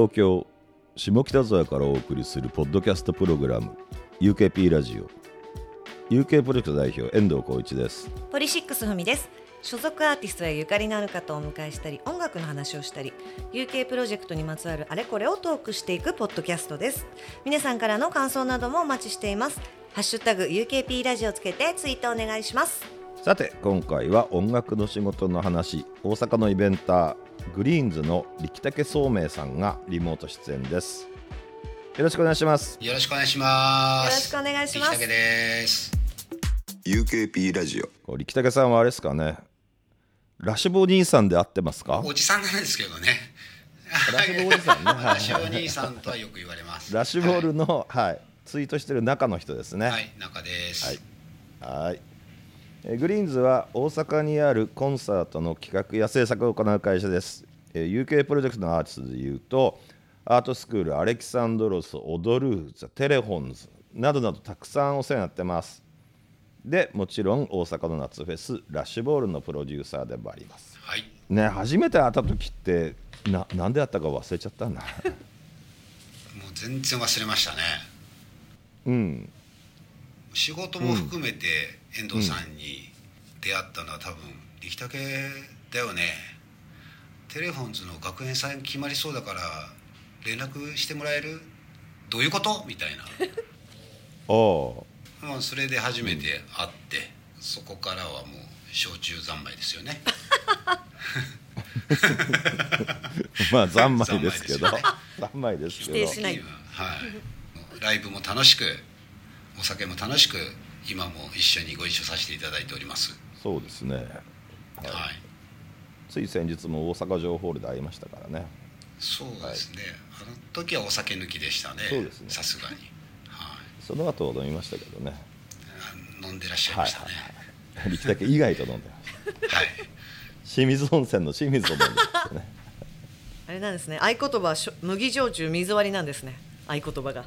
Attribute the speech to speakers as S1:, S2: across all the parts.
S1: 東京下北沢からお送りするポッドキャストプログラム UKP ラジオ。UK プロジェクト代表遠藤浩一です。
S2: ポリシックスふみです。所属アーティストやゆかりのある方をお迎えしたり音楽の話をしたり UK プロジェクトにまつわるあれこれをトークしていくポッドキャストです。皆さんからの感想などもお待ちしています。ハッシュタグ UKP ラジオつけてツイートお願いします。
S1: さて今回は音楽の仕事の話大阪のイベンターグリーンズの力武聡明さんがリモート出演です。よろしくお願いします。
S3: よろしくお願いします。
S2: よろしくお願いします。
S3: 力武です。
S4: UKP ラジオ。
S1: こう力武さんはあれですかね。ラッシュボー兄さんで合ってますか？
S3: おじさんなんですけどね。
S1: ラッシュボーおじさんね。
S3: ラッシュお兄さんとはよく言われます。
S1: ラッシュボールの、はいツイートしてる中の人ですね。
S3: はい、はい、中です。
S1: はい。はい。えーグリーンズは大阪にあるコンサートの企画や制作を行う会社です、えー UK プロジェクトのアーティストでいうとアートスクールアレキサンドロスオドルーザテレホンズなどなどたくさんお世話になってます。でもちろん大阪の夏フェスラッシュボールのプロデューサーでもあります。
S3: はい。
S1: ね初めて会った時ってななんであったか忘れちゃったんだ
S3: もう全然忘れましたね。
S1: うん
S3: 仕事も含めて遠藤さんに出会ったのは多分力武だよね。テレフォンズの学園祭決まりそうだから連絡してもらえる？どういうこと？みたいな。
S1: おー
S3: まあ、それで初めて会って、そこからはもう焼酎三昧ですよね。
S1: まあ三昧ですけど。
S3: 三昧ですよね。
S1: 三昧ですけど。
S2: 否定しない。
S3: はい、ライブも楽しくお酒も楽しく今も一緒にご一緒させていただいております。
S1: そうですね。
S3: はい、
S1: つい先日も大阪城ホールで会いましたからね。
S3: そうですね、あの時はお酒抜きでしたね。
S1: そうですね。
S3: さすがに、は
S1: その後飲みましたけどね。
S3: い、飲んでらっしゃい
S1: はい
S3: ましたね。
S1: はい力だけ以外と飲んでました。
S3: はい、
S1: 清水温泉の清水を飲んでましたね。
S2: あれなんですね。合言葉はしょ麦焼酎水割りなんですね。合言葉が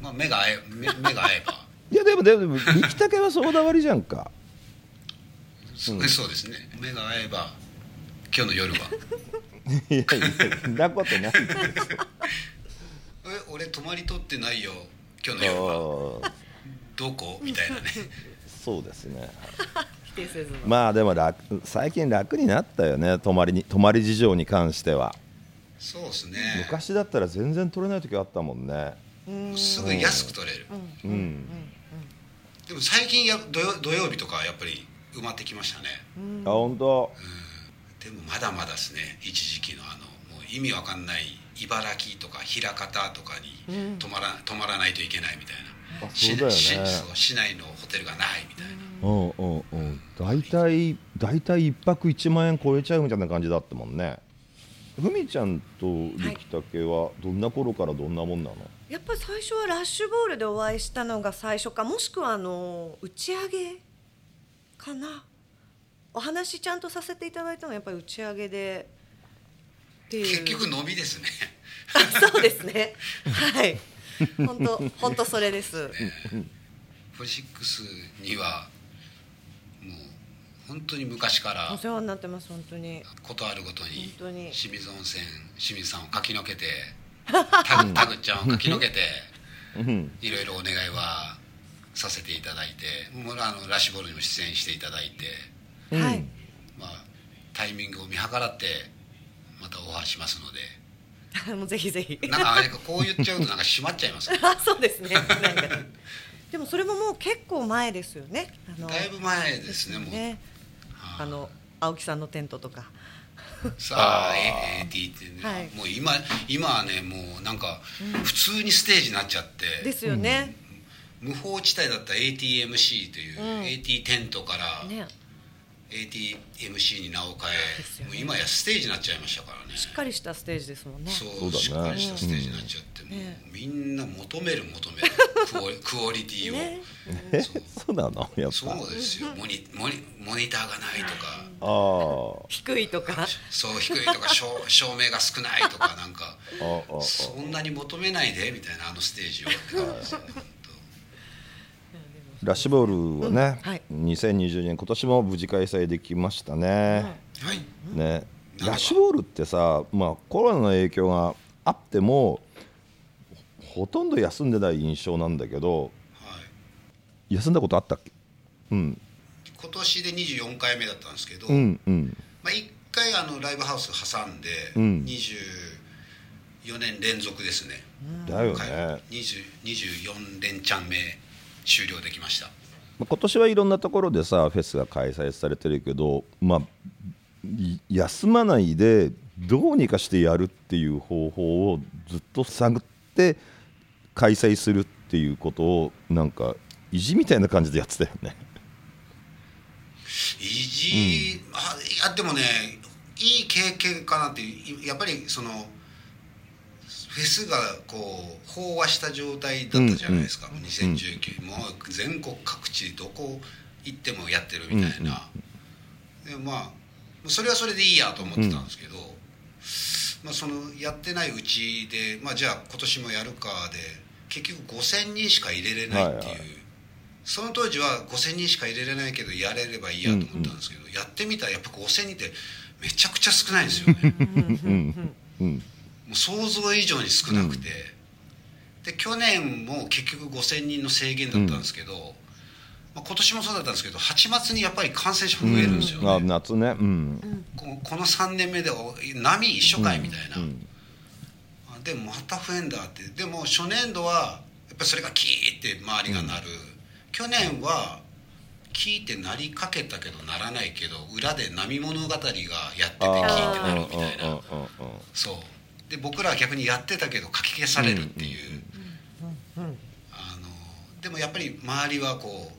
S3: まあ、目が合え目目が合えば。
S1: いやでもでも力だけはソーダ割りじゃんか。
S3: そうそうですね。目が合えば今日の夜は。
S1: いやいやそんなことないです
S3: え 俺泊まり取ってないよ今日の夜は。どこ？みたいなね。
S1: そうですね。まあでも楽最近楽になったよね泊まりに泊まり事情に関しては。
S3: そうですね。
S1: 昔だったら全然取れない時あったもんね
S3: すぐ安く取れる、
S1: うん。
S3: でも最近や土曜土曜日とかはやっぱり埋まってきましたね、
S1: あ本当。
S3: でもまだまだですね。一時期のあのもう意味わかんない茨城とか枚方とかに泊まら,、泊まらないといけないみたいな。
S1: あそうだよね。
S3: 市内のホテルがないみたいな、
S1: うんうんうん。大体大体一泊1万円超えちゃうみたいな感じだったもんね。ふみちゃんと力武はどんな頃からどんなもんなの、
S2: やっぱり最初はラッシュボールでお会いしたのが最初かもしくはあの打ち上げかな？お話ちゃんとさせていただいたのはやっぱり打ち上げで。っていう
S3: 結局伸びですね。
S2: あそうですね。はい。本当 本当それです。
S3: フォシックスにはもう本当に昔から
S2: お世話になってます本当に。
S3: ことあるごとに。清水温泉清水さんを駆け抜けてタグタグちゃんを駆け抜けて
S1: うん。
S3: いろいろお願いはさせていただいてもうあのラッシュボールにも出演していただいて、
S2: はい。
S3: まあ、タイミングを見計らってまたオファーしますので。
S2: もうぜひぜひ。
S3: なんかこう言っちゃうとなんか閉まっちゃいますね
S2: あ そうですね。なんかでもそれももう結構前ですよね。あの
S3: だいぶ前ですねもう。
S2: ね。
S3: はい。
S2: あの青木さんのテントとか
S3: さあ AT ってね、
S2: はい。
S3: もう今今はねもうなんか普通にステージになっちゃって、
S2: ですよね、
S3: 無法地帯だったら ATMC という、
S2: うん。
S3: AT テントから
S2: ね
S3: ATMC に名を変え、
S2: ね。
S3: もう今やステージになっちゃいましたからね。
S2: しっかりしたステージですもんね。
S3: そう
S1: そうだね。
S3: しっかりしたステージになっちゃって、もう
S2: ね
S3: みんな求める求める。クオリクオリティを、
S2: ね
S1: え
S3: そう
S1: そうなの？やっぱ。
S3: そうですよ。モニモニモニターがないとか。
S1: ああ
S2: 低いとか。
S3: そう低いとか照照明が少ないとかなんか。
S1: あああ
S3: そんなに求めないでみたいなあのステージを。って感じですよね本
S1: ラッシュボールはね、
S2: はい。
S1: 2020年今年も無事開催できましたね、
S3: 当はい。
S1: ね。ラッシュボールってさ、まあ、コロナの影響があってもほとんど休んでない印象なんだけど
S3: はい、
S1: 休んだことあったっけ？うん。
S3: 今年で24回目だったんですけど、
S1: うんうん。
S3: まあ、1回あのライブハウス挟んで
S1: うん。
S3: 24年連続ですね、
S1: だよ
S3: はい
S1: ね、
S3: 20 24連チャン目終了できました。
S1: まあ今年はいろんなところでさフェスが開催されてるけどまあい休まないでどうにかしてやるっていう方法をずっと探って開催するっていうことをなんか意地みたいな感じでやってたよね。
S3: 意地、あいやでもねいい経験かなっていう。やっぱりそのフェスがこう飽和した状態だったじゃないですか、
S1: うんうん
S3: 2019、もう全国各地どこ行ってもやってるみたいな、でまあそれはそれでいいやと思ってたんですけど、まあ、そのやってないうちで、まあ、じゃあ今年もやるかで結局5000人しか入れれないっていう、
S1: はいはい。
S3: その当時は5000人しか入れれないけどやれればいいやと思ったんですけど、やってみたらやっぱ5000人ってめちゃくちゃ少ないんですよね。
S1: うんうん
S3: もう想像以上に少なくて、で去年も結局5000人の制限だったんですけど、まあ、今年もそうだったんですけど8月にやっぱり感染者増えるんですよね、
S1: あ夏ね、うん。
S3: このこの3年目でお波一緒かいみたいな、
S1: うん。
S3: あでもまた増えんだって。でも初年度はやっぱりそれがキーって周りが鳴る、去年はキーって鳴りかけたけど鳴らないけど裏で波物語がやっててキ
S1: あ
S3: ー。って鳴る
S1: ー
S3: みたいな。
S1: うんうんうんうん。
S3: そうで僕らは逆にやってたけどかき消されるっていう、あのでもやっぱり周りはこう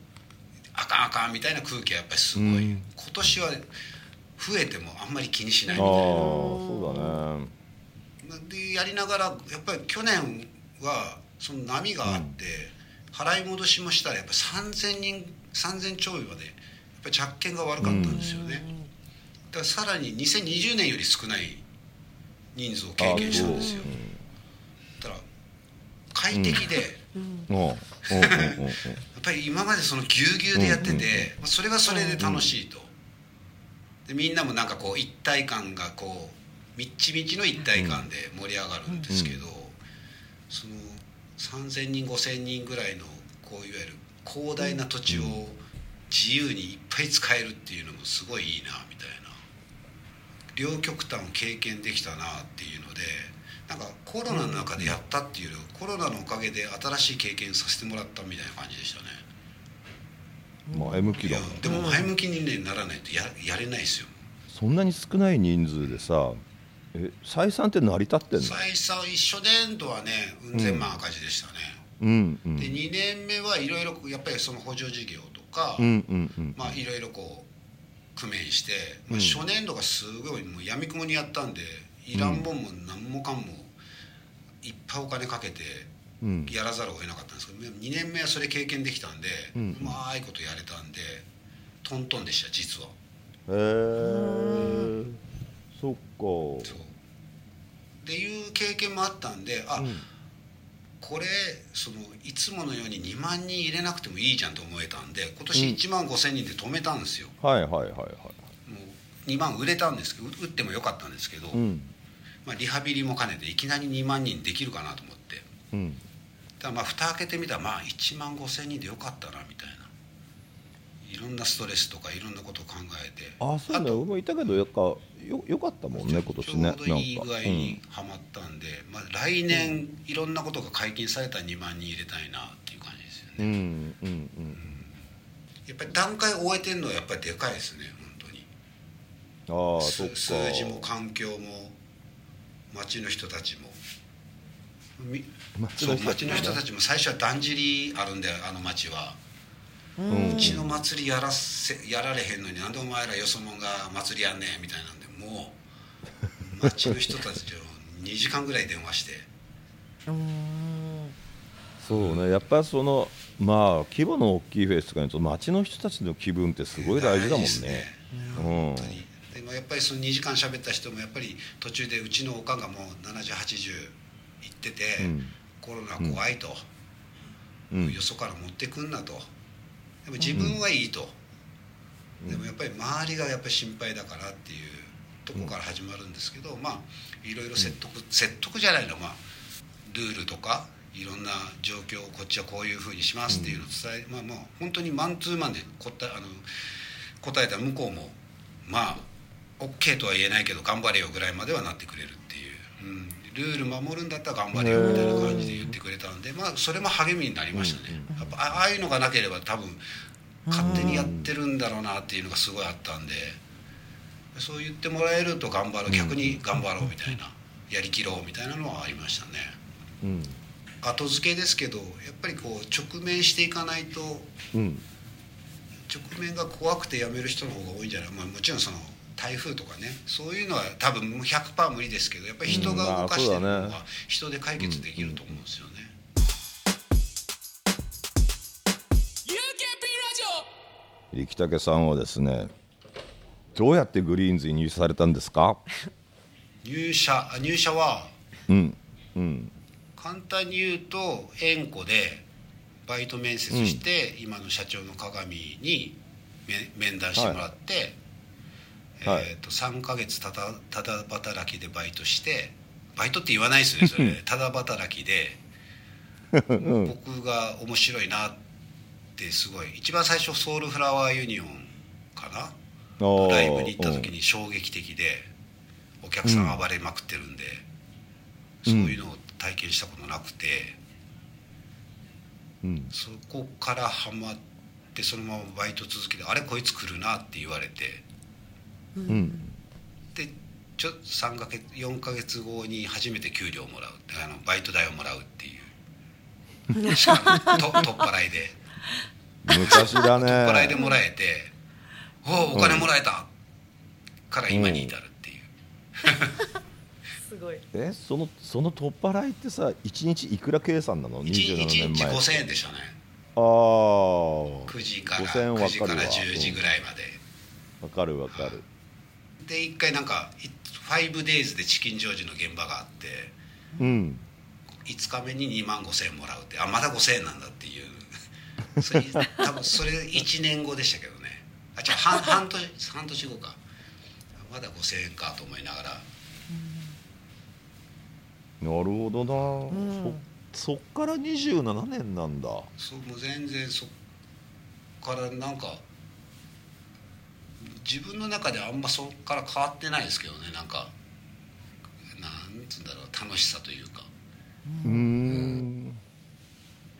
S3: あかんあかんみたいな空気はやっぱりすごい、
S1: うん。
S3: 今年は増えてもあんまり気にしないみたいな。
S1: そうだね。
S3: でやりながらやっぱり去年はその波があって、払い戻しもしたらやっぱ3000人3000ちょいまでやっぱり着券が悪かったんですよね、だからさらに2020年より少ない人数を経験したんですよ。だから快適で、やっぱり今までそのぎゅうぎゅうでやってて、まあそれはそれで楽しいと、でみんなもなんかこう一体感がこうみっちみちの一体感で盛り上がるんですけど、その3,000人5,000人ぐらいのこういわゆる広大な土地を自由にいっぱい使えるっていうのもすごいいいなみたいな両極端を経験できたなっていうのでなんかコロナの中でやったっていうよりコロナのおかげで新しい経験させてもらったみたいな感じでしたね。
S1: 前向きだもん
S3: でも前向きに、ね、ならないとややれないですよ。
S1: そんなに少ない人数でさえ採算って成り立ってんの？
S3: 最初一緒年度はねうん千万赤字でしたね、
S1: うん。うん
S3: で2年目はいろいろやっぱりその補助事業とか、
S1: うんうんうん。
S3: まあいろいろこう工面して、まあ、
S1: うん
S3: 初年度がすごいもうやみくもにやったんでいらんもんも何もかんもいっぱいお金かけて
S1: うん。
S3: やらざるを得なかったんですけど2年目はそれ経験できたんで、
S1: う
S3: うんまいことやれたんでトントンでした実は。
S1: へえそっか。
S3: そう。っていう経験もあったんであ、
S1: うん
S3: これそのいつものように2万人入れなくてもいいじゃんと思えたんで今年1万5千人で止めたんですよ、
S1: はいはいはいはい。
S3: もう2万売れたんですけど打ってもよかったんですけど、
S1: うん。
S3: まあ、リハビリも兼ねていきなり2万人できるかなと思って。
S1: うん。
S3: だからまあ蓋開けてみたらまあ1万5千人でよかったなみたいないろんなストレスとかいろんなことを考えて。
S1: あそうね。俺もいたけどやっぱよよかったもんね今年ね。
S3: ちょうどいい具合にはまったんで、まあ、来年いろんなことが解禁されたら2万人入れたいなっていう感じですよね、
S1: うんうんうん。うん
S3: やっぱり段階終えてるのはやっぱりでかいですね本当に。
S1: ああそっか。
S3: す数字も環境も町の人たちも。みそう
S1: 町の人たち
S3: 町の人たちも最初はだんじりあるんであの町は、
S1: う
S3: ちの祭りやらせやられへんのになんでお前らよそ者が祭りやんねんみたいなんでもう町の人たちを2時間ぐらい電話して。
S1: そうね。やっぱそのまあ規模の大きいフェスとかにと町の人たちの気分ってすごい大事だもん
S3: 大事です
S1: ね。うん。
S3: 本当に。でもやっぱりその2時間喋った人もやっぱり途中でうちのおかんがもう7080行ってて、
S1: うん。
S3: コロナ怖いと、
S1: うん。
S3: よそから持ってくんなとでも自分はいいと、でもやっぱり周りがやっぱり心配だからっていうとこから始まるんですけど、まあいろいろ説得、説得じゃないの。まあルールとかいろんな状況をこっちはこういうふうにしますっていうのを伝え、まあまあ本当にマンツーマンで答えあの答えた向こうもまあ OK とは言えないけど頑張れよぐらいまではなってくれるっていう、うん、ルール守るんだったら頑張れよみたいな感じで言ってくれたんでまあそれも励みになりましたね、やっぱあああいうのがなければ多分勝手にやってるんだろうなっていうのがすごいあったんでそう言ってもらえると頑張る逆に頑張ろうみたいなやりきろうみたいなのはありましたね。
S1: うん。
S3: 後付けですけどやっぱりこう直面していかないと
S1: うん。
S3: 直面が怖くて辞める人の方が多いんじゃない、まあ、もちろんその台風とかねそういうのは多分もう100%無理ですけどやっぱり人が動かしてるのは人で解決できると思うんですよね。
S1: 力武さんはですねどうやってグリーンズに入社されたんですか？
S3: 入社あ入社は？
S1: うんうん。
S3: 簡単に言うと縁故でバイト面接して、今の社長の鏡にめ面談してもらって、
S1: はい
S3: えー、と3ヶ月ただただ働きでバイトしてバイトって言わないですよね それただ働きで僕が面白いなってすごい。一番最初ソウルフラワーユニオンかな？ライブに行った時に衝撃的でお客さん暴れまくってるんで、そういうのを体験したことなくて、
S1: うん。
S3: そこからハマってそのままバイト続けて「あれこいつ来るな」って言われて
S1: うん。
S3: でちょ3ヶ月4ヶ月後に初めて給料をもらうあのバイト代をもらうっていう。しかもと取っ払いで。
S1: 昔だ
S3: 取っ払いで
S1: ね
S3: もらえて「おおお金もらえた!」から今に至るっていう。
S2: すごい。
S1: えそのその取っ払いってさ1日いくら計算なの
S3: ？1
S1: 27年
S3: 日
S1: 前
S3: 5000円でしたね。
S1: ああ
S3: 9時から
S1: 5000円わ
S3: 9時から
S1: かるわ
S3: 10時ぐらいまで、
S1: わかるわかる
S3: で一回なんか 5days でチキンジョージの現場があって
S1: うん。
S3: 5日目に2万5000円もらうってあまだ5000円なんだっていう。それ多分それ1年後でしたけどね。あ違う半半年半年後か。まだ5000円かと思いながら。
S1: なるほどな、
S2: ん。
S1: そそっから27年なんだ。
S3: そうもう全然そっからなんか自分の中であんまそっから変わってないですけどねなんかなんつうんだろう楽しさというか。
S1: うーん。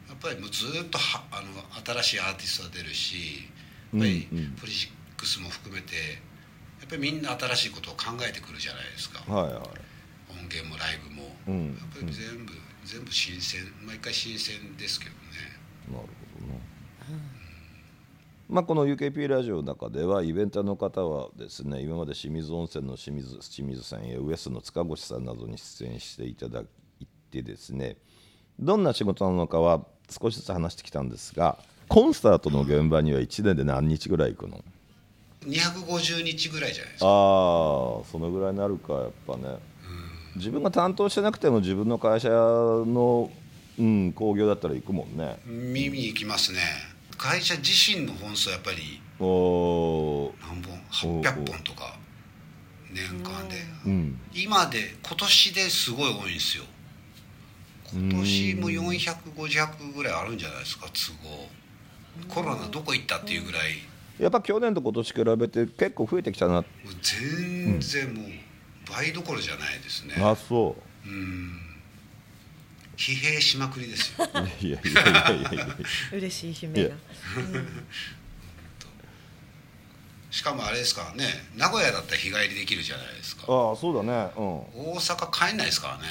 S3: やっぱりもうずっとはあの新しいアーティストが出るしやっぱりポリシックスも含めてやっぱりみんな新しいことを考えてくるじゃないですか。
S1: はいはい。
S3: 音源もライブも、
S1: うん。
S3: やっぱり全部、全部新鮮毎回新鮮ですけどね。
S1: なるほど。な、まあ、この UKP ラジオの中ではイベンターの方はですね今まで清水温泉の清水清水さんやウエストの塚越さんなどに出演していただいてですねどんな仕事なのかは少しずつ話してきたんですがコンサートの現場には1年で何日ぐらい行くの
S3: ？250日ぐらいじゃないです
S1: ああ
S3: か
S1: そのぐらいになるかやっぱね。自分が担当してなくても自分の会社の、うん、興行だったら行くもんね。
S3: 見に行きますね会社自身の本数はやっぱり何本？800本とか年間で。
S1: うん。
S3: 今で今年ですごい多いんですよ。今年も400500ぐらいあるんじゃないですか都合。コロナどこ行ったっていうぐらい。
S1: やっぱ去年と今年比べて結構増えてきたな。
S3: 全然もう倍どころじゃないですね。
S1: あそ
S3: うん疲弊しまくりですよ。
S1: ういやいやいやいやいや。
S2: 嬉しい悲鳴が。
S3: しかもあれですからね名古屋だったら日帰りできるじゃないですか。
S1: ああそうだね。うん。
S3: 大阪帰んないですからね。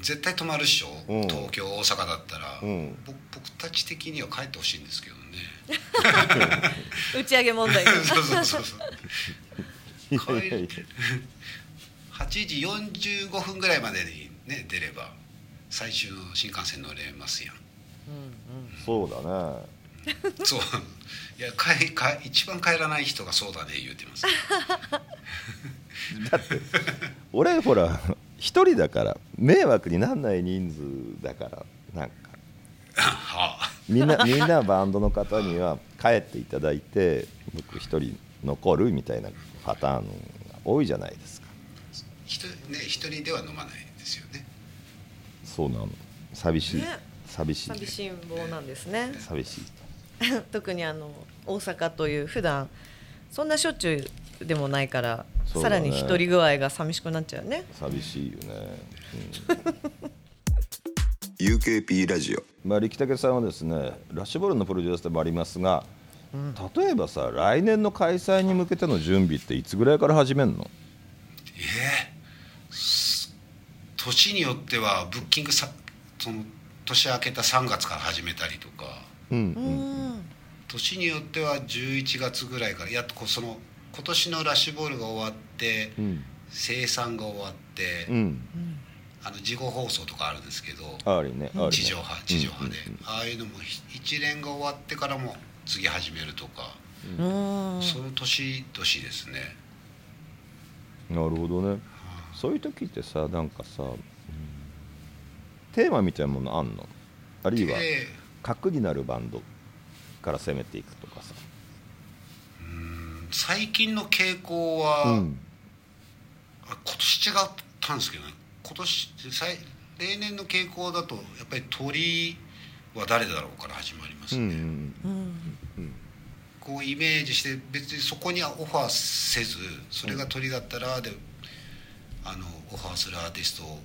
S3: 絶対泊まるっしょ、
S1: うん。
S3: 東京大阪だったら、
S1: うん。
S3: ぼ僕たち的には帰ってほしいんですけどね。
S2: 打ち上げ問題が
S3: そうそうそうそう。
S1: いやいやいや。
S3: 8時45分ぐらいまでにね出れば最終の新幹線乗れますやん。
S1: そうだね。
S3: そう。いや帰帰一番帰らない人がそうだね言うてます。
S1: 俺ほら一人だから迷惑になんない人数だからなんか。
S3: はあ。
S1: みんなみんなバンドの方には帰っていただいて僕一人残るみたいなパターン多いじゃないですか。
S3: 一人ね一人では飲まない
S1: そうなの。寂しい、
S2: ね。
S1: 寂しい。
S2: 寂しん坊なんですね。
S1: 寂しい。
S2: 特にあの大阪という普段そんなしょっちゅうでもないから、
S1: ね。
S2: らに一人具合が寂しくなっちゃうね。
S1: 寂しいよね、
S4: UKP ラジオ。
S1: まあ、力武さんはですねラッシュボールのプロデュースでもありますが、例えばさ来年の開催に向けての準備っていつぐらいから始めるの？
S3: ええす年によってはブッキングさその年明けた3月から始めたりとか。
S1: うん。
S2: うん。
S3: 年によっては11月ぐらいからやっとこうその今年のラッシュボールが終わって、
S1: うん。
S3: 生産が終わって、
S1: うん。
S3: あの事後放送とかあるんですけど
S1: ね
S3: 地上波地上波で、
S1: うん。うん。
S3: ああいうのもひ一連が終わってからも次始めるとか、
S2: うん。
S3: その年々ですね。
S1: なるほどねそういう時ってさなんかさ、うんテーマみたいなものあんの？あるいは
S3: で
S1: 核になるバンドから攻めていくとかさ、
S3: 最近の傾向は、
S1: うん。
S3: あ今年違ったんですけどね。今年最例年の傾向だとやっぱり鳥は誰だろうから始まりますね、
S1: うん。うん。
S2: うん。
S3: こうイメージして別にそこにはオファーせずそれが鳥だったらであのオファーするアーティストを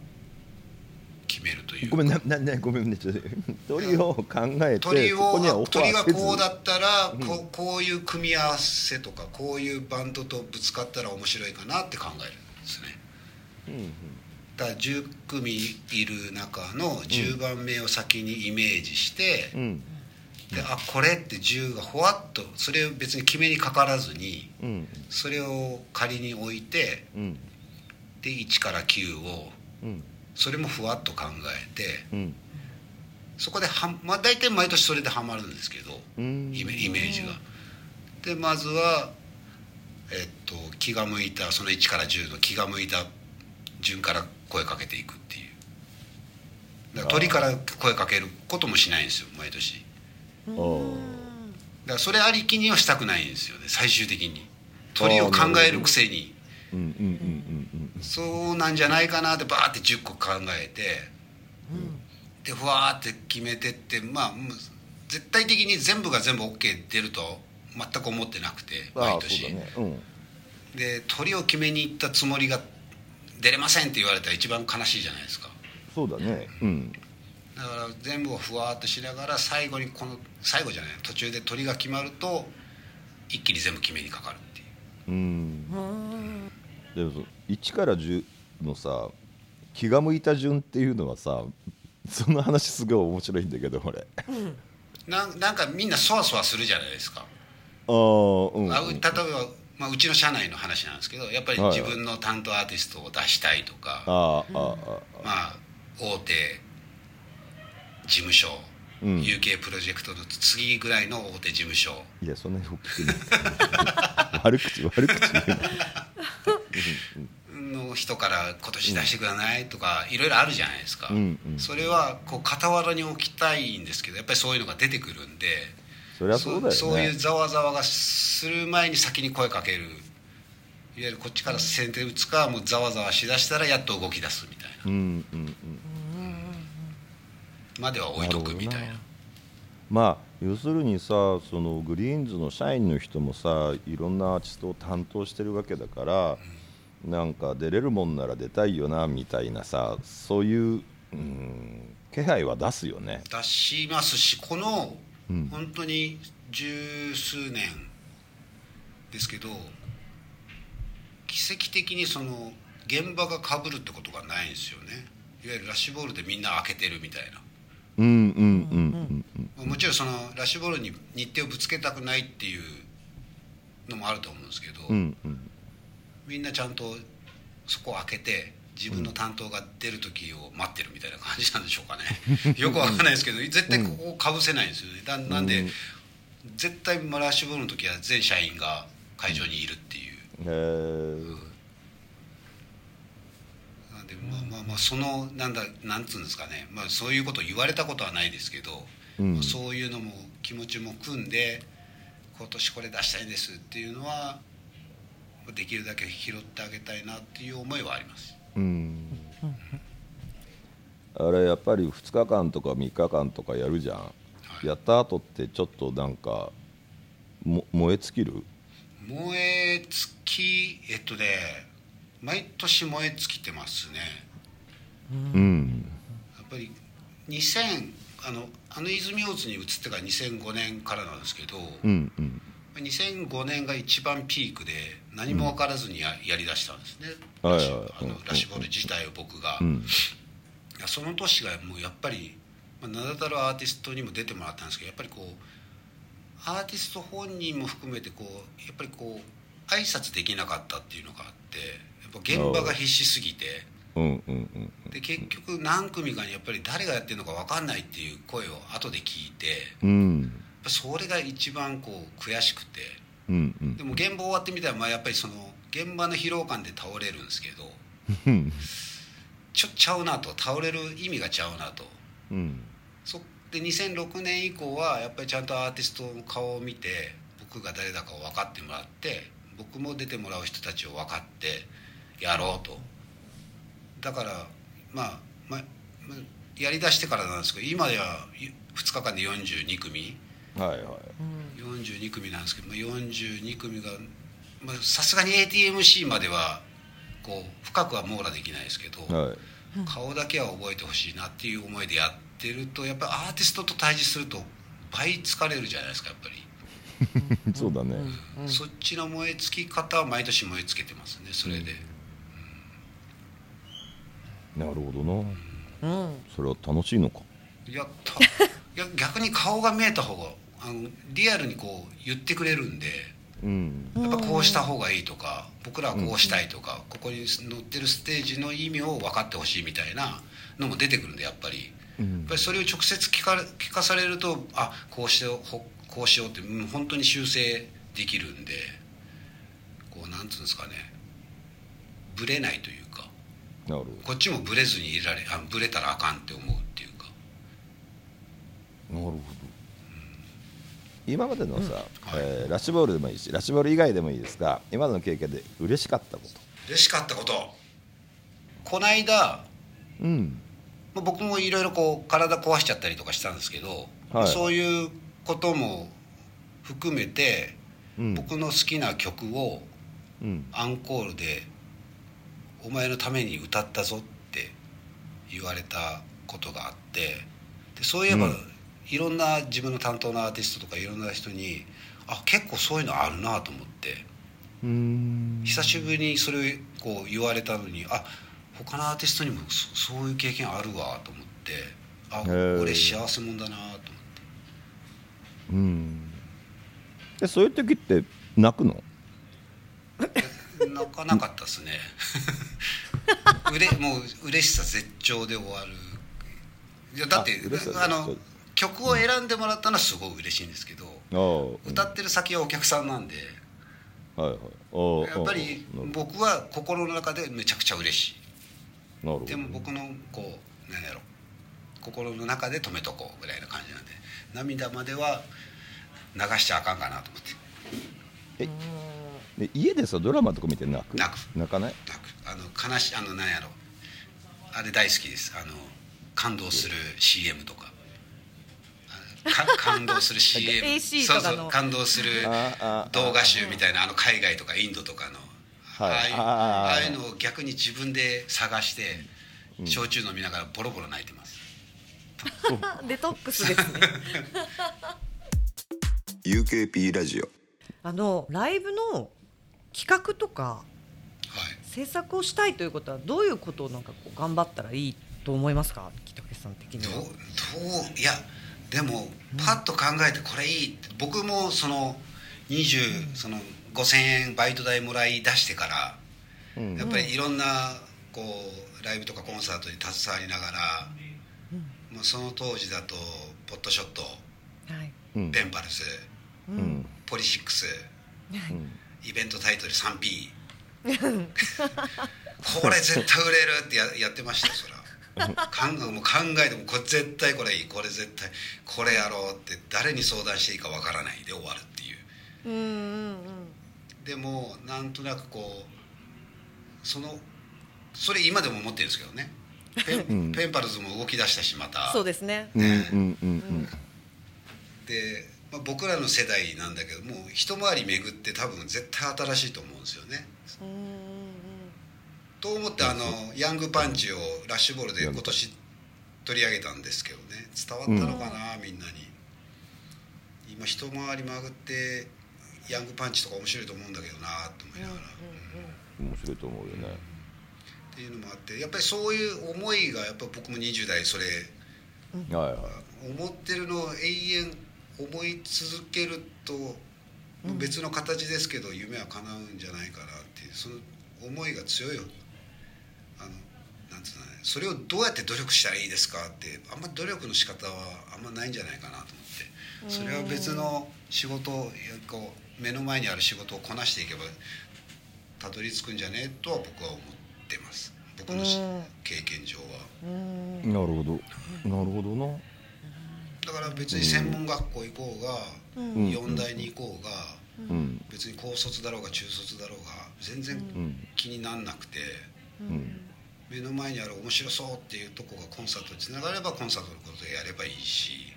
S3: 決めるという。
S1: ごめんなななごめんねちょっと鳥を考えて
S3: 鳥を鳥がこうだったら、こうこういう組み合わせとかこういうバンドとぶつかったら面白いかなって考えるんですね。だから10組いる中の10番目を先にイメージして、
S1: うん。うん
S3: であこれって10がほわっとそれを別に決めにかからずに
S1: うん。
S3: それを仮に置いて
S1: うん
S3: で1から9を
S1: うん。
S3: それもふわっと考えて
S1: うん。
S3: そこでは、まあ、大体毎年それでハマるんですけど
S1: うん。
S3: イメイメージが。でまずは、えっと、気が向いたその1から10の気が向いた順から声かけていくっていう。だから鳥から声かけることもしないんですよ毎年。だからそれありきにはしたくないんですよね最終的に。鳥を考えるくせに。
S1: うんうんうんうん
S3: そうなんじゃないかなってバーって10個考えて、でふわーって決めてってまあもう絶対的に全部が全部 OK 出るとは全く思ってなくて毎年。
S1: ね。うん。
S3: で鳥を決めに行ったつもりが出れませんって言われたら一番悲しいじゃないですか。
S1: そうだね。うん。
S3: だから全部をふわーっとしながら最後にこの最後じゃない途中で鳥が決まると一気に全部決めにかかるっていう。
S1: うん。
S2: うん
S1: でもその1から10のさ気が向いた順っていうのはさその話すごい面白いんだけど俺。あ
S3: なんなんかみんなそわそわするじゃないですか。
S1: あうん
S3: あう例えば、まあ、うちの社内の話なんですけどやっぱり
S1: はいはい。
S3: 自分の担当アーティストを出したいとか、
S1: ああああ
S3: まあ大手事務所、
S1: うん
S3: UK プロジェクトの次ぐらいの大手事務所。
S1: いやそんなに大きくない悪口悪口言うな。
S3: の人から今年出してくださいとかいろいろあるじゃないですか、
S1: うんうん。
S3: それはこう傍らに置きたいんですけどやっぱりそういうのが出てくるんで
S1: そりゃそうだよね。
S3: そういうざわざわがする前に先に声かける。いわゆるこっちから先手打つかもうざわざわしだしたらやっと動き出すみたいな。
S1: うんうんうん
S3: までは置いとくみたいな。
S1: るほどまあ要するにさそのグリーンズの社員の人もさいろんなアーティストを担当してるわけだから、なんか出れるもんなら出たいよなみたいなさそういう、うん、気配は出すよね。
S3: 出しますしこの
S1: うん。
S3: 本当に十数年ですけど奇跡的にその現場がかぶるってことがないんですよね。いわゆるラッシュボールでみんな開けてるみたいな。
S1: うんうんうんうん
S3: もちろんそのラッシュボールに日程をぶつけたくないっていうのもあると思うんですけど、
S1: うんうん。
S3: みんなちゃんとそこを開けて自分の担当が出る時を待ってるみたいな感じなんでしょうかね。よくわかんないですけど絶対ここをかぶせないんですよね。だなんで、
S1: うん。
S3: 絶対ラッシュボールの時は全社員が会場にいるっていう。
S1: へー。
S3: なんでまあまあまあそのなんだなんつうんですかね、まあ、そういうことを言われたことはないですけど、
S1: うん。
S3: そういうのも気持ちも組んで今年これ出したいんですっていうのはできるだけ拾ってあげたいなっていう思いはあります。
S1: うん。あれやっぱり2日間とか3日間とかやるじゃん、
S3: い。
S1: やった後ってちょっとなんかも燃え尽きる？
S3: 燃え尽きえっとね毎年燃え尽きてますね。
S1: うん。
S3: やっぱり2000あのあの泉大津に移ってから2005年からなんですけど、
S1: うんうん。
S3: 2005年が一番ピークで何も分からずにや,、やりだしたんですね、
S1: はいはい
S3: あ
S1: うん。
S3: のラシボール自体を僕が、い
S1: うん。
S3: やその年がもうやっぱり、まあ、名だたるアーティストにも出てもらったんですけどやっぱりこうアーティスト本人も含めてこうやっぱりこう挨拶できなかったっていうのがあってぱ現場が必死すぎて。
S1: うんうんうん
S3: で結局何組かにやっぱり誰がやってるのか分かんないっていう声を後で聞いて。
S1: うん。
S3: ぱそれが一番こう悔しくて。
S1: うんうん。
S3: でも現場終わってみたらまあやっぱりその現場の疲労感で倒れるんですけど
S1: うん
S3: ちょちゃうなと。倒れる意味がちゃうなと。
S1: うん。
S3: そで2006年以降はやっぱりちゃんとアーティストの顔を見て僕が誰だかを分かってもらって僕も出てもらう人たちを分かってやろうと。だからまあ、まあ、まあやりだしてからなんですけど今では2日間で42組。
S1: はいはい。
S3: 42組なんですけどまあ42組がまあさすがに ATMC まではこう深くは網羅できないですけど、
S1: はい。
S3: 顔だけは覚えてほしいなっていう思いでやってるとやっぱりアーティストと対峙すると倍疲れるじゃないですかやっぱり、
S1: そうだね。
S3: そっちの燃え尽き方は毎年燃え尽きてますねそれで、
S1: なるほどな。
S2: うん。
S1: それは楽しいのか？
S3: やった いや逆に顔が見えた方があのリアルにこう言ってくれるんで
S1: うん。
S3: やっぱこうした方がいいとか僕らはこうしたいとか、ここに載ってるステージの意味を分かってほしいみたいなのも出てくるんでやっぱり。
S1: うん。
S3: やっぱりそれを直接聞か聞かされるとあこうしてほこうしようってうん本当に修正できるんでこうなんつうんですかねブレないというか
S1: なるほ
S3: こっちもブレずにいられあブレたらあかんって思うっていうか。
S1: どなるほど。今までのさ、
S3: はい。
S1: えーラッシュボールでもいいしラッシュボール以外でもいいですが今までの経験で嬉しかったこと。
S3: 嬉しかったこと。この間
S1: うん。
S3: まあ僕もいろいろこう体壊しちゃったりとかしたんですけど、
S1: はい。
S3: そういうことも含めて
S1: うん。
S3: 僕の好きな曲を
S1: うん。
S3: アンコールで「お前のために歌ったぞ」って言われたことがあってでそういえば、
S1: うん。
S3: いろんな自分の担当のアーティストとかいろんな人にあ結構そういうのあるなと思って
S1: うん。
S3: 久しぶりにそれこう言われたのにあ他のアーティストにもそそういう経験あるわと思ってあ俺幸せ者だなと思って。
S1: うん。でそういう時って泣くの？
S3: 泣かなかったですね。うれもう嬉しさ絶頂で終わる。いやだって
S1: あ
S3: の曲を選んでもらったのはすごい嬉しいんですけど、
S1: ああ
S3: 歌ってる先はお客さんなんで
S1: はいはい。
S3: やっぱり僕は心の中でめちゃくちゃ嬉しい。でも僕のこう何やろ。心の中で止めとこうぐらいな感じなんで涙までは流しちゃあかんかなと思って
S1: で家でさドラマとか見て泣く？
S3: 泣く。
S1: 泣かない？
S3: なんかあの悲しいあの何やろ。あれ大好きです。あの感動する CM とか。あか 感動する CM そうそう。感動する動画集みたいなあの海外とかインドとかの、
S1: はい。
S3: ああいう
S1: ああ
S3: ああいうのを逆に自分で探して焼酎飲みながらボロボロ泣いてます、
S2: デトックスですね。
S4: UKP ラジオ。
S2: あのライブの企画とか
S3: はい。
S2: 制作をしたいということはどういうことをなんかこう頑張ったらいいと思いますか北口さん的に
S3: どう
S2: は
S3: どういやでもパッと考えてこれいいって僕もその20、その5,000円バイト代もらい出してから、
S1: うん。
S3: やっぱりいろんなこうライブとかコンサートに携わりながら、もうその当時だとポットショット
S2: はい。
S1: うん。
S3: ペンパルス
S1: うん。
S3: ポリシックス
S1: うん
S3: イベントタイトル 3P これ絶対売れるってややってましたよそら。考えもう考えてもこれ絶対これいい。これ絶対これやろうって誰に相談していいかわからないで終わるっていう。
S2: うんうんうん。
S3: でもなんとなくこうそのそれ今でも思ってるんですけどね。ペン,、ペンパルズも動き出したしまた。
S2: そうですね。
S1: うんうんうん。
S3: で、まあ、僕らの世代なんだけどもう一回り巡って多分絶対新しいと思うんですよね。と思ってあのヤングパンチをラッシュボールで今年取り上げたんですけどね。伝わったのかな、みんなに。今一回り巡ってヤングパンチとか面白いと思うんだけどなと思いながら、うん
S1: 面白いと思うよね。
S3: っていうのもあってやっぱりそういう思いがやっぱ僕も20代それ
S1: はいはい。
S3: 思ってるのを永遠思い続けると別の形ですけど夢は叶うんじゃないかなっていうその思いが強いよ。あのなんつうのねそれをどうやって努力したらいいですかってあんま努力の仕方はあんまないんじゃないかなと思って。それは別の仕事をこう目の前にある仕事をこなしていけばたどり着くんじゃねえとは僕は思ってます。僕の経験上は。
S2: うん。
S1: なるほど。なるほどな。
S3: だから別に専門学校行こうが、
S2: うん。
S3: 四大に行こうが、
S1: うん。
S3: 別に高卒だろうが中卒だろうが全然
S1: うん
S3: 気になんなくて、
S1: うん。
S3: 目の前にある面白そうっていうとこがコンサートにつながればコンサートのことでやればいいし、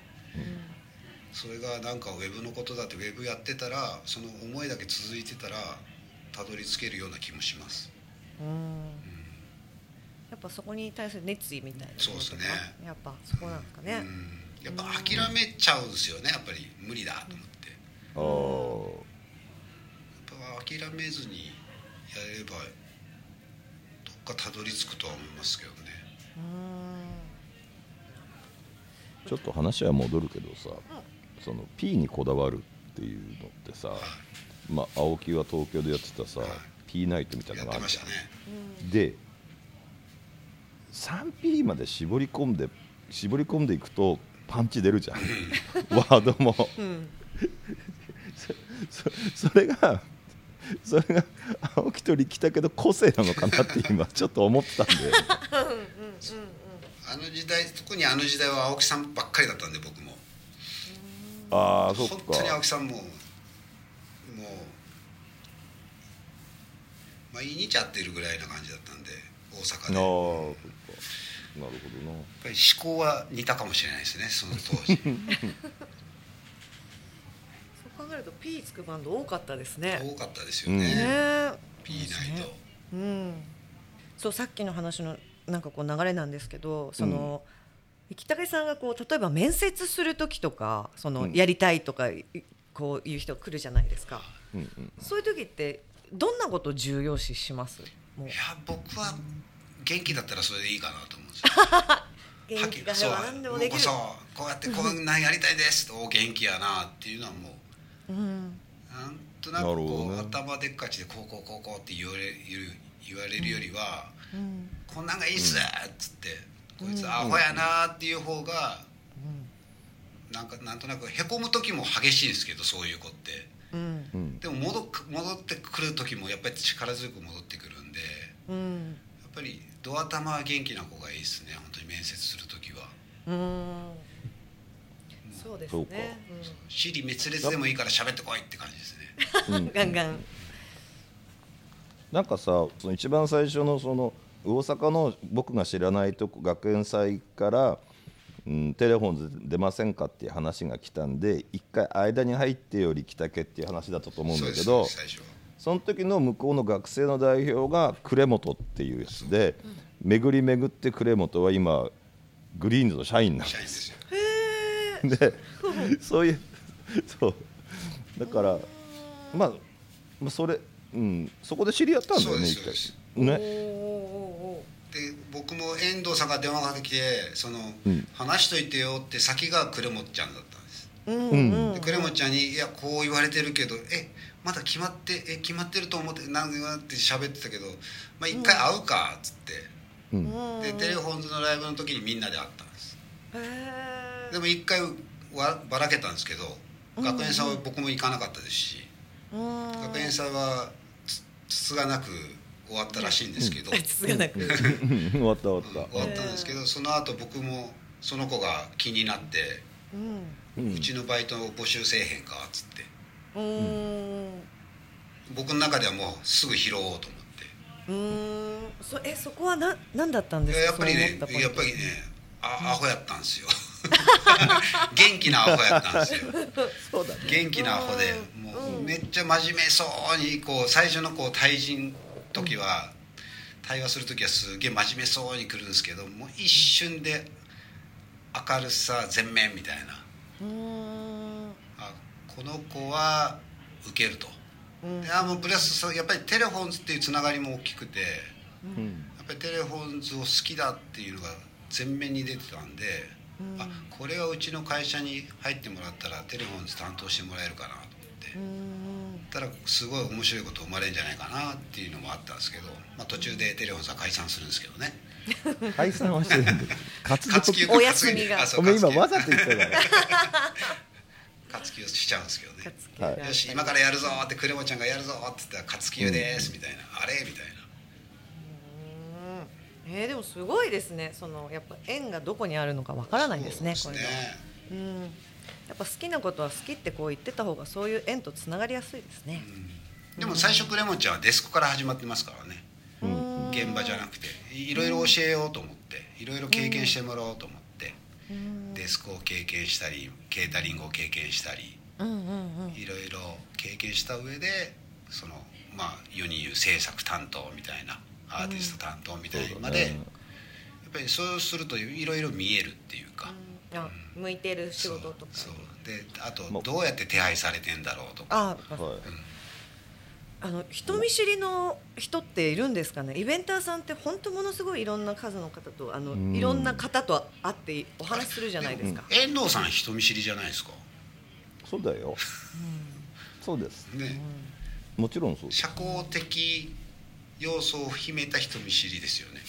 S3: それがなんかウェブのことだってウェブやってたらその思いだけ続いてたらたどり着けるような気もします。
S2: うん。やっぱそこに対する熱意みたいな
S3: そうですね。
S2: やっぱそこなんですかね、
S3: うんやっぱ諦めちゃうんですよねやっぱり無理だと思って。
S1: あー。
S3: やっぱ諦めずにやればどっかたどり着くとは思いますけどね。
S1: ちょっと話は戻るけどさ、その P にこだわるっていうのってさ、まあ青木は東京でやってたさ、P ナイトみたいな
S3: や
S1: のがあるじゃ
S3: ってましたね。
S1: ん。で 3P まで絞り込んで絞り込んでいくとパンチ出るじゃん。ワードも、そ それがそれが青木と力だけど個性なのかなって今 ちょっと思ってたんで。
S3: あの時代特にあの時代は青木さんばっかりだったんで僕も。
S1: ああそっ
S3: 本当に青
S1: か
S3: 木さんももう毎日会ってるぐらいな感じだったんで大阪で
S1: なるほどな。
S3: ぱり思考は似たかもしれないですねその当時。
S2: そう考えると P つくバンド多かったですね。
S3: 多かったですよ
S1: うん
S3: ね、
S2: ね。
S3: P ナイト
S2: うん。そうさっきの話のなんかこう流れなんですけどその、生武さんがこう例えば面接する時とかその、
S1: うん。
S2: やりたいとかいこういう人来るじゃないですか。
S1: うんうん
S2: そういう時ってどんなことを重要視します？もう。
S3: いや僕は元気だったらそれでいいかなと思うんですよ。
S2: 元気があれば何でもできる。
S3: そうこうやってこうなんやりたいですとお元気やなっていうのはも
S2: うん。
S3: うなんとなくこう、
S1: どね
S3: 頭でっかちでこうこうこうこうって言われる言われるよりは、
S2: うん。
S3: こんなんがいいっすっつって、こいつアホやなっていう方が、なんかなんとなくへこむ時も激しいですけどそういう子って。
S2: うん。
S1: うん。
S3: でも戻っ戻ってくる時もやっぱり力強く戻ってくるんでや
S2: うん。
S3: っぱりドア玉は元気な子がいいですね。本当に面接する時は。
S2: うん。そうです
S1: そうか。
S2: ね
S3: 尻滅裂でもいいから喋ってこいって感じですね。
S2: うん。ガンガン。
S1: なんかさその一番最初のその大阪の僕が知らないとこ学園祭から、うん、テレフォンズ出ませんかっていう話が来たんで一回間に入ってより来たけっていう話だったと思うんだけど
S3: そ
S1: の時の向こうの学生の代表が呉本っていうやつで、巡り巡って呉本は今グリーンズの社員なん
S3: 社員
S1: です
S3: よ
S1: でそういうそう。だからまあまあそれうん。そこで知り合ったんだよね一回。ね。
S3: で僕も遠藤さんが電話かけてきてその、
S1: うん。
S3: 話しといてよって先が呉本ちゃんだったんです。
S2: うんうん
S3: で呉本ちゃんに「いやこう言われてるけどえまだ決まってえ決まってると思って何って喋ってたけどまあ一回会うか」っつって、
S1: うん。
S3: でテレフォンズのライブの時にみんなで会ったんです。
S2: へ
S3: でも一回わばらけたんですけど学園祭は僕も行かなかったですし、
S2: ー
S3: 学園祭はつつつがなく終わったらしいんですけど、
S2: つがなく。
S1: うん。終わった終わった。
S3: 終わったんですけどその後僕もその子が気になって
S2: うん。
S1: うん。
S3: うちのバイトを募集せえへんかっつって。
S2: うん
S3: 僕の中ではもうすぐ拾おうと思って。
S2: うーん。そえそこはな何だったんですか？
S3: やっぱりね
S2: そう思ったポイント。
S3: やっぱりねあアホやったんですよ。元気なアホやったんですよ。
S1: そうだね。
S3: 元気なアホでもうめっちゃ真面目そうにこう最初のこう対人時は対話する時はすげえ真面目そうに来るんですけどもう一瞬で明るさ全面みたいな。
S2: うーん。
S3: あこの子は受けると、であもうプラスさやっぱりテレフォンズっていうつながりも大きくて。や
S1: うん。
S3: っぱりテレフォンズを好きだっていうのが前面に出てたんで、あこれはうちの会社に入ってもらったらテレフォンズ担当してもらえるかなと思って。
S2: うーん
S3: たらすごい面白いこと生まれるんじゃないかなっていうのもあったんですけど、まあ、途中でテレフォンズは解散するんですけどね。
S1: 解散はしてるんだけど活動
S3: 活休
S2: お休みが。
S3: あそう
S1: ごめん今わざと言ったから
S3: 活休しちゃうんですけどね。
S1: はい。
S3: よし今からやるぞってクレモちゃんがやるぞって言ったら活休ですみたいな、あれ？みたいな。
S2: えー、でもすごいですね。そのやっぱ縁がどこにあるのかわからないですね
S3: そうです
S2: これうん。やっぱ好きなことは好きってこう言ってた方がそういう縁とつながりやすいですね、
S3: でも最初クレモちゃんはデスクから始まってますからね。
S2: うん。
S3: 現場じゃなくて。いいろいろ教えようと思っていろいろ経験してもらおうと思って、デスクを経験したりケータリングを経験したり
S2: うんうんうん。
S3: いろいろ経験した上でそのまあ世に言う制作担当みたいなアーティスト担当みたいまで、やっぱりそうするといろいろ見えるっていうか、
S2: あ向いてる仕事とか。
S3: そうであとどうやって手配されてんだろうとか。
S2: あ
S1: はい
S2: あの人見知りの人っているんですかね？イベンターさんって本当ものすごいいろんな数の方とあの
S1: うん。
S2: いろんな方と会ってお話しするじゃないですか、
S3: 遠藤さん人見知りじゃないですか？
S1: そうだよ。そうです。
S3: ね。
S1: もちろんそうです。
S3: 社交的要素を秘めた人見知りですよね。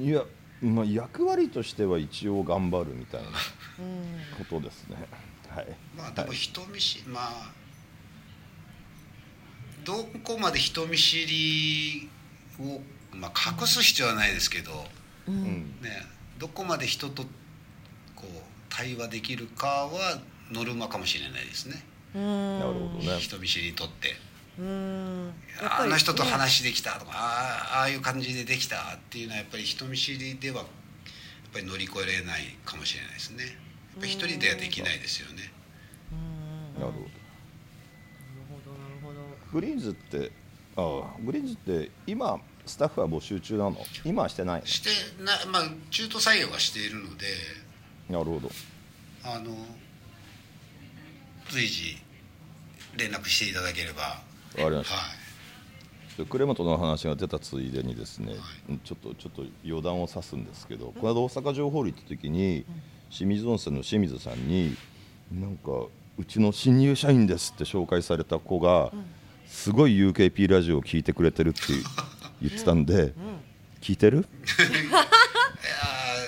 S1: いやまあ役割としては一応頑張るみたいなことですね。はい。
S3: まあでも人見知りまあどこまで人見知りを、まあ、隠す必要はないですけど、
S1: うん。
S3: ね、どこまで人とこう対話できるかはノルマかもしれないですね。
S2: うん。
S1: なるほどね。
S3: 人見知りにとって。
S2: うん。やっぱり
S3: あの人と
S2: ね
S3: 話できたとか、ああああいう感じでできたっていうのはやっぱり人見知りではやっぱり乗り越えられないかもしれないですね。やっぱり一人ではできないですよね。
S1: なるほどグリーンズってああグリーンズって今スタッフは募集中なの？今はしてない
S3: してなまあ中途採用はしているので。
S1: のなるほど。
S3: あの随時連絡していただければ。
S1: わかりました。
S3: はい。
S1: で呉本の話が出たついでにですね、ちょっとちょっと余談を指すんですけど、この間大阪城ホール行った時に、清水温泉の清水さんになんかうちの新入社員ですって紹介された子が、すごい UKP ラジオを聞いてくれてるって言ってたんで、聞いてる？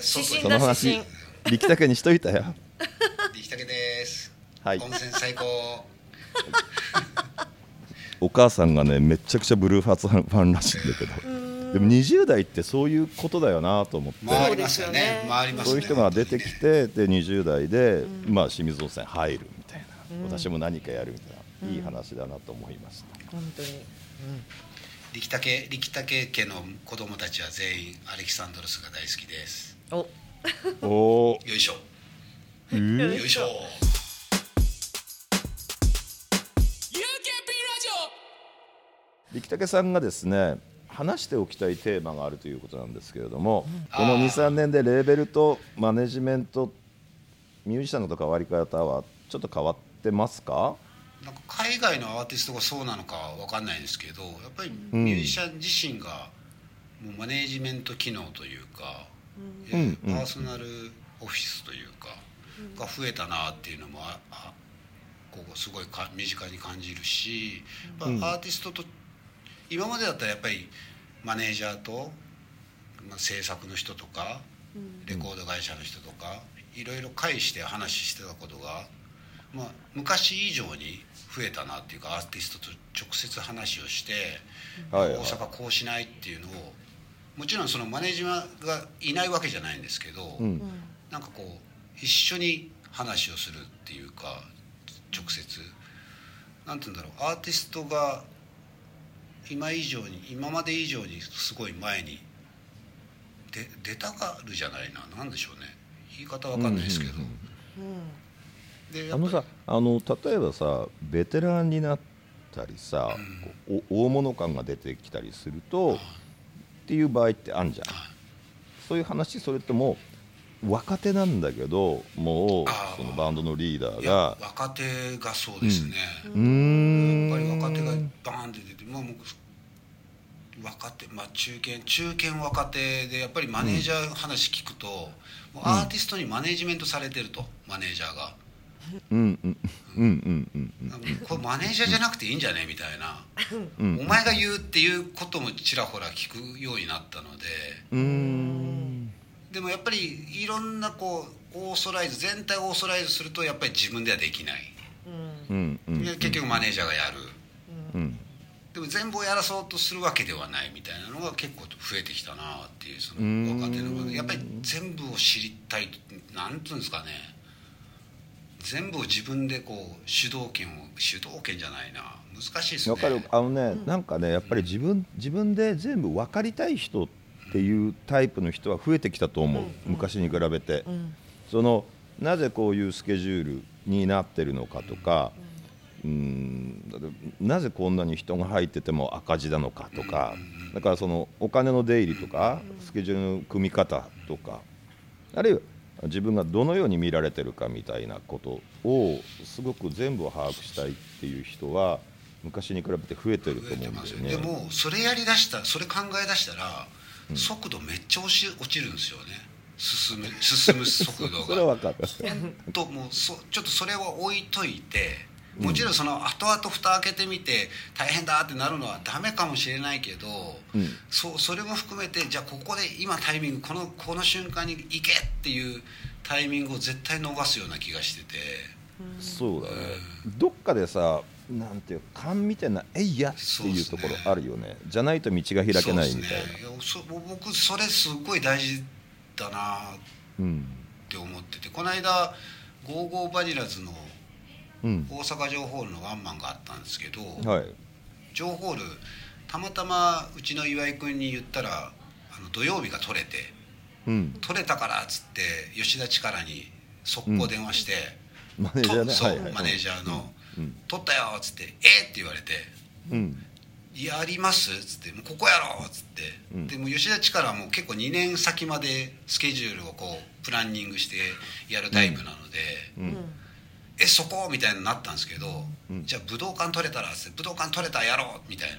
S1: その話
S2: 指
S1: 力竹にしといたよ。
S3: 力竹です、
S1: はい。
S3: 温泉最高。
S1: お母さんがねめちゃくちゃブルーハーツファンらしいんだけど。でも20代ってそういうことだよなと思って。
S3: 回りますよね。回りますね。
S1: そういう人が出てきて、で20代で、まあ、清水温泉入るみたいな、私も何かやるみたいな、いい話だなと思いました。
S2: 本当に。
S3: 力竹力竹家の子供たちは全員アレキサンドロスが大好きです。
S2: お。
S1: お。お、
S3: よいしょ。
S1: えー？
S3: よいしょ。
S1: 力竹さんがですね話しておきたいテーマがあるということなんですけれども、この23年でレーベルとマネジメントミュージシャンの関わり方はちょっと変わってますか？
S3: なんか海外のアーティストがそうなのかわかんないんですけどやっぱりミュージシャン自身がもうマネージメント機能というか、えー
S1: うんうん。
S3: パーソナルオフィスというか、が増えたなっていうのもああここすごいか身近に感じるし、やっぱアーティストと今までだったらやっぱりマネージャーと、まあ、制作の人とか、レコード会社の人とかいろいろ介して話してたことが、まあ、昔以上に増えたなっていうかアーティストと直接話をして、
S1: はいはい。
S3: 大阪こうしないっていうのをもちろんそのマネージャーがいないわけじゃないんですけど、
S1: うん。
S3: なんかこう一緒に話をするっていうか直接。なんて言うんだろうアーティストが今以上に今まで以上にすごい前にで出たがるじゃないな。なんでしょうね。言い方わかんないですけど、でやっぱ
S1: あのさあの例えばさベテランになったりさ、こうお大物感が出てきたりすると、っていう場合ってあんじゃん、そういう話それとも若手なんだけどもうそのバンドのリーダーが。
S3: 若手がそうですね、
S1: うーん。
S3: やっぱり若手がバーンって出てもうもう若手まあ中堅中堅若手でやっぱりマネージャー話聞くと、もうアーティストにマネージメントされてるとマネージャーが、
S1: うんうんうんうん
S3: これマネージャーじゃなくていいんじゃねみたいな、お前が言うっていうこともちらほら聞くようになったので
S1: うん
S3: でもやっぱりいろんなこうオーソライズ全体をオーソライズするとやっぱり自分ではできない、
S1: うん
S3: 結局マネージャーがやる、でも全部をやらそうとするわけではないみたいなのが結構増えてきたなっていうその若手のやっぱり全部を知りたいなんていうんですかね全部を自分でこう主導権を主導権じゃないな。難しいですね。
S1: わかる。あのね、なんかねやっぱり自分自分で全部分かりたい人っていうタイプの人は増えてきたと思う、昔に比べて、そのなぜこういうスケジュールになってるのかとか、うん。なぜこんなに人が入ってても赤字なのかとか、だからそのお金の出入りとか、スケジュールの組み方とかあるいは自分がどのように見られてるかみたいなことをすごく全部を把握したいっていう人は昔に比べて増えてると思うんだよ
S3: ますよ
S1: ね。
S3: でもそれやりだしたそれ考え出したら、速度めっちゃ落ち落ちるんですよね進む進む速度
S1: それは
S3: が
S1: 分かる。
S3: ともうそちょっとそれは置いといてもちろんその後々蓋開けてみて大変だってなるのはダメかもしれないけど、
S1: うん
S3: そうそれも含めてじゃあここで今タイミングこのこの瞬間に行けっていうタイミングを絶対逃すような気がしてて
S1: そうだね。どっかでさ、なんていうか勘みたいなえいやっていうところあるよね。じゃないと道が開けないみたいな。
S3: ねいやそ僕それすごい大事だな
S1: うん
S3: って思っててこの間ゴーゴーバニラズの
S1: うん。
S3: 大阪城ホールのワンマンがあったんですけど、
S1: はい。
S3: 城ホールたまたまうちの岩井君に言ったらあの土曜日が取れて
S1: うん。
S3: 取れたからっつって吉田力に速攻電話して、
S1: マネージャーね。
S3: とそう、
S1: はいはい。
S3: マネージャーの
S1: うん「
S3: 取ったよ」っつって「えっ!」って言われて
S1: うん「
S3: やります?」っつって「もうここやろ!」っつって、
S1: うん。
S3: でもう吉田力はもう結構2年先までスケジュールをこうプランニングしてやるタイプなので。
S1: うん
S3: えそこ？みたいになったんですけど、
S1: うん
S3: じゃあ武道館取れたらっつって武道館取れたらやろうみたいな、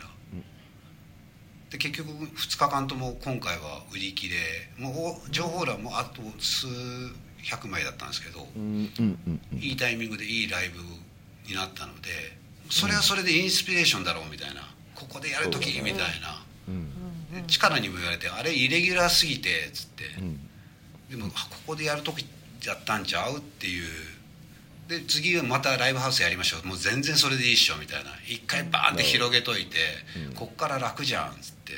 S3: で結局2日間とも今回は売り切れ。もう情報欄もあと数百枚だったんですけど、
S1: うんうんうんうん。
S3: いいタイミングでいいライブになったのでそれはそれでインスピレーションだろうみたいな。ここでやるときみたいな、
S1: うん。
S3: で力にも言われてあれイレギュラーすぎてっつって、
S1: うん。
S3: でもあここでやる時やったんちゃうっていうで次はまたライブハウスやりましょう。もう全然それでいいっしょみたいな。一回バーンって広げといて、こっから楽じゃんっつって、っ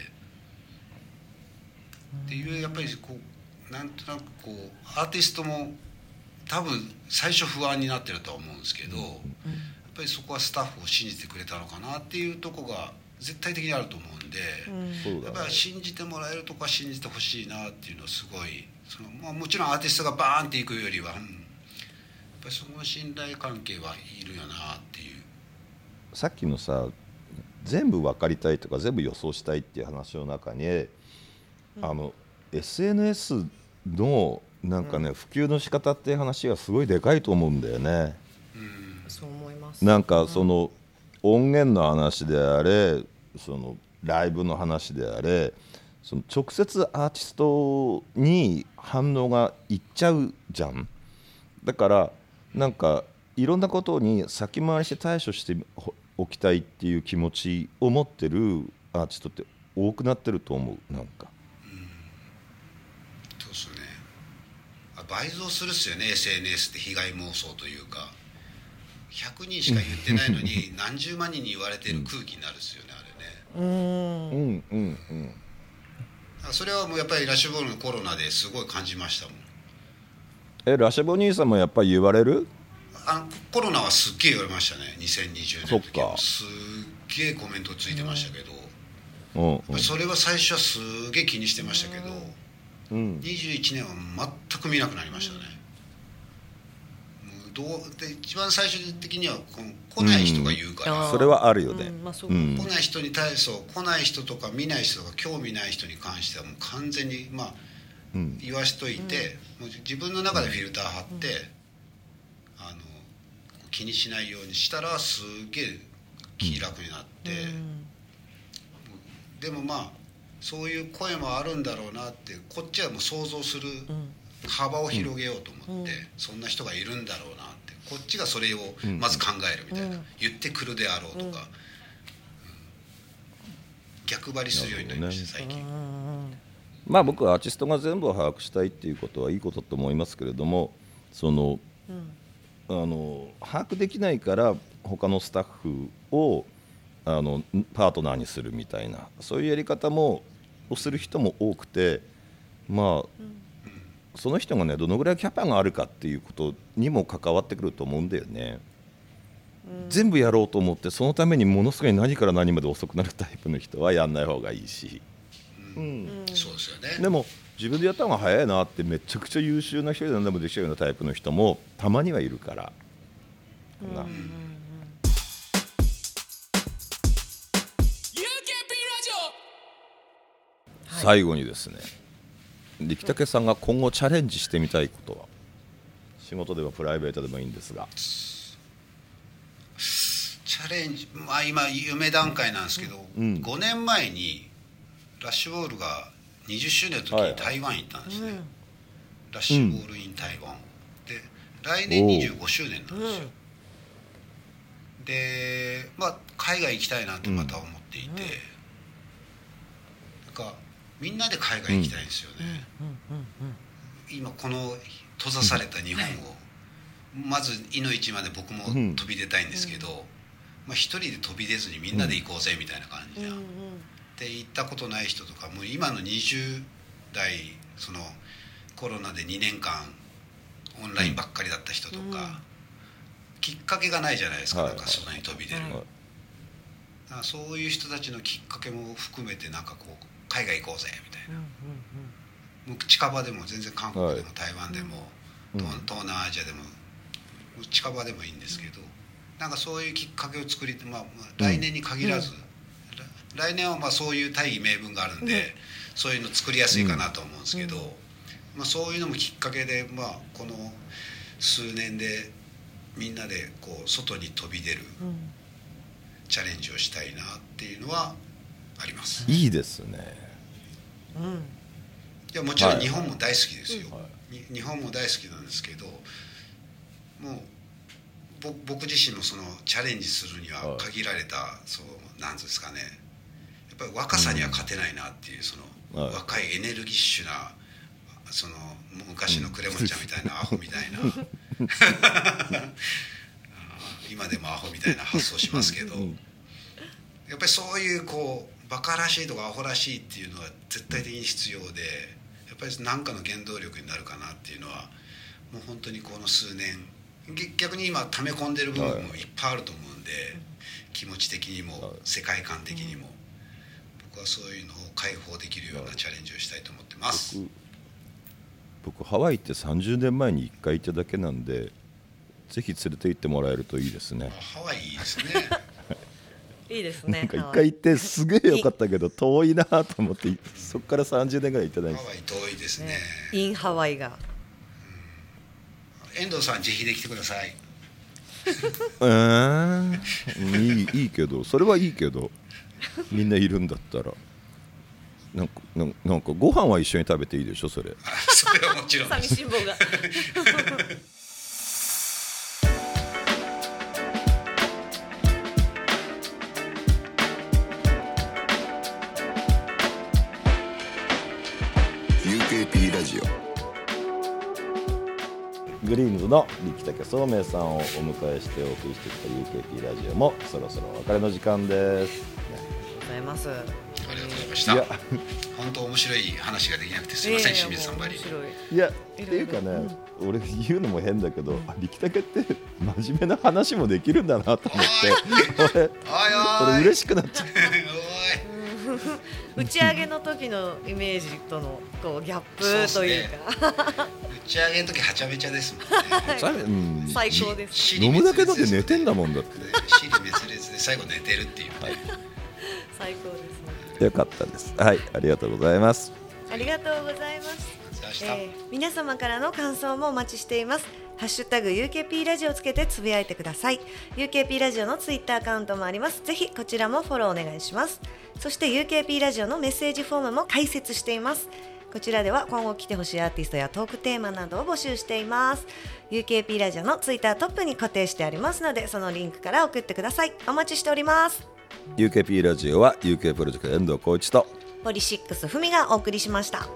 S3: ていうやっぱりこうなんとなくこうアーティストも多分最初不安になってるとは思うんですけど、やっぱりそこはスタッフを信じてくれたのかなっていうとこが絶対的にあると思うんで。
S1: そうだね。
S3: やっぱり信じてもらえるとこは信じてほしいなっていうのはすごいその、まあ、もちろんアーティストがバーンっていくよりは、うんぱりその信頼関係はいるよなっていう。
S1: さっきのさ全部分かりたいとか全部予想したいっていう話の中に、あの SNS のなんかね、普及の仕方っていう話がすごいでかいと思うんだよね。
S2: そう思います。
S1: なんかその音源の話であれそのライブの話であれその直接アーティストに反応がいっちゃうじゃん。だからなんかいろんなことに先回りして対処しておきたいっていう気持ちを持ってるアーティストって多くなってると思うなんか。
S3: そうですね。あ倍増するっすよね。SNS って被害妄想というか。100人しか言ってないのに何十万人に言われてる空気になるっすよねあれね。
S2: うん。
S1: うん。うん。うん。
S3: あそれはもうやっぱりラッシュボールのコロナですごい感じましたもん
S1: えラシャボ兄さんもやっぱり言われる？
S3: あのコロナはすっげえ言われましたね2020年の時
S1: そっか。
S3: はすっげえコメントついてましたけど、
S1: うん
S3: それは最初はすげえ気にしてましたけど、
S1: うん。
S3: 21年は全く見なくなりましたね、もうどうで一番最終的にはこの来ない人が言うから、
S2: うん。
S1: それはあるよね。
S2: うんまあ
S3: 来ない人に対そう来ない人とか見ない人とか興味ない人に関してはもう完全にまあ
S1: うん
S3: 言わしといて、もう自分の中でフィルター貼って、あの気にしないようにしたらすげえ気楽になって、でもまあそういう声もあるんだろうなってこっちはもう想像する幅を広げようと思って、そんな人がいるんだろうなってこっちがそれをまず考えるみたいな、言ってくるであろうとか、うん。逆張りするようになりました、最近。
S1: まあ僕はアーティストが全部を把握したいっていうことはいいことと思いますけれどもその、あの把握できないから他のスタッフをあのパートナーにするみたいなそういうやり方もをする人も多くてまあ、その人がねどのぐらいキャパがあるかっていうことにも関わってくると思うんだよね。全部やろうと思ってそのためにものすごい何から何まで遅くなるタイプの人はやんない方がいいし。うん。
S3: そうですよね。
S1: でも自分でやった方が早いなってめちゃくちゃ優秀な人で何でもできちゃうようなタイプの人もたまにはいるから、な最後にですね。力武さんが今後チャレンジしてみたいことは。仕事でもプライベートでもいいんですが。
S3: チャレンジ。まあ今夢段階なんですけど、
S1: うん。
S3: 5年前にラッシュボールが20周年の時
S1: はい
S3: に台湾行ったんですね、ラッシュボールイン台湾、で来年25周年なんですよ、でまあ海外行きたいなとまた思っていて、なんかみんなで海外行きたいんですよね、今この閉ざされた日本を、まずいの一まで僕も
S1: うん。
S3: 飛び出たいんですけど、まあ、一人で飛び出ずにみんなで行こうぜみたいな感じで、で行ったことない人とかもう今の20代そのコロナで2年間オンラインばっかりだった人とか、きっかけがないじゃないですか、
S1: はい。
S3: なんか外に飛び出る、
S1: はい。
S3: だからそういう人たちのきっかけも含めてなんかこう海外行こうぜみたいな、もう近場でも全然韓国でも
S1: はい
S3: 台湾でも、
S1: うん。
S3: 東東南アジアでももう近場でもいいんですけど、なんかそういうきっかけを作り、まあ、まあ来年に限らず、ら来年はまあそういう大義名分があるんで、そういうの作りやすいかなと思うんですけど、まあ、そういうのもきっかけで、まあ、この数年でみんなでこう外に飛び出るチャレンジをしたいなっていうのはあります。
S1: いいですね。
S3: いやもちろん
S1: はい。
S3: 日本も大好きですよ、
S1: は
S3: に日本も大好きなんですけどもうぼ僕自身もそのチャレンジするには
S1: はい。
S3: 限られた、そうなんですかねぱり若さには勝てないなっていうその、
S1: はい。
S3: 若いエネルギッシュなその昔のクレモンちゃんみたいなアホみたいな。今でもアホみたいな発想しますけど、やっぱりそういうこうバカらしいとかアホらしいっていうのは絶対的に必要でやっぱり何かの原動力になるかなっていうのはもう本当にこの数年げ逆に今溜め込んでる部分もいっぱいあると思うんで、気持ち的にも
S1: はい。
S3: 世界観的にも、僕はそういうのを解放できるようなチャレンジをしたいと思ってます。
S1: 僕僕ハワイって30年前に1回行っただけなんでぜひ連れて行ってもらえるといいですね。
S3: ハワイいいですね。
S2: いいですね
S1: なんか1回行ってすげえ良かったけど遠いなと思ってそこから30年ぐらい行ってないんです。
S3: ハワイ遠いですね。
S2: インハワイが。
S3: 遠藤さんぜひできてください。
S1: えー、いいいいけどそれはいいけどみんないるんだったら。なんかなんなんかご飯は一緒に食べていいでしょそれ。
S3: あ それはもちろん。
S2: 寂しん坊が。
S4: ー UKP ラジオ。
S1: グリーンズの力武聡明さんをお迎えしてお送りしてきた UKP ラジオもそろそろお別れの時間です、ね
S2: ございます。
S3: ありがとうございました。本当面白い話ができなくてすいません、清水さんばり。
S2: い。
S1: いやっていうかね、俺言うのも変だけど、あ力竹って真面目な話もできるんだなと思って。俺
S3: おいおい。
S1: 俺嬉しくなっちゃう。
S2: 打ち上げの時のイメージとのこうギャップというか。
S3: 打ち上げの時はちゃめちゃですもんね。
S1: さうん。
S2: 最高です。
S3: し
S1: 飲むだけだって寝てんだもんだって。
S3: 尻滅裂で最後寝てるっていう、
S2: 最高ですね。
S1: よかったです。はいありがとうございます。
S2: ありがとうございます。えー皆様からの感想もお待ちしています。ハッシュタグ UKP ラジオをつけてつぶやいてください。UKP ラジオのツイッターアカウントもあります。ぜひこちらもフォローお願いします。そして UKP ラジオのメッセージフォームも開設しています。こちらでは今後来てほしいアーティストやトークテーマなどを募集しています。UKP ラジオのツイッタートップに固定してありますのでそのリンクから送ってください。お待ちしております
S1: UKP ラジオは UK プロジェクト遠藤浩一と
S2: ポリシックスふみがお送りしました。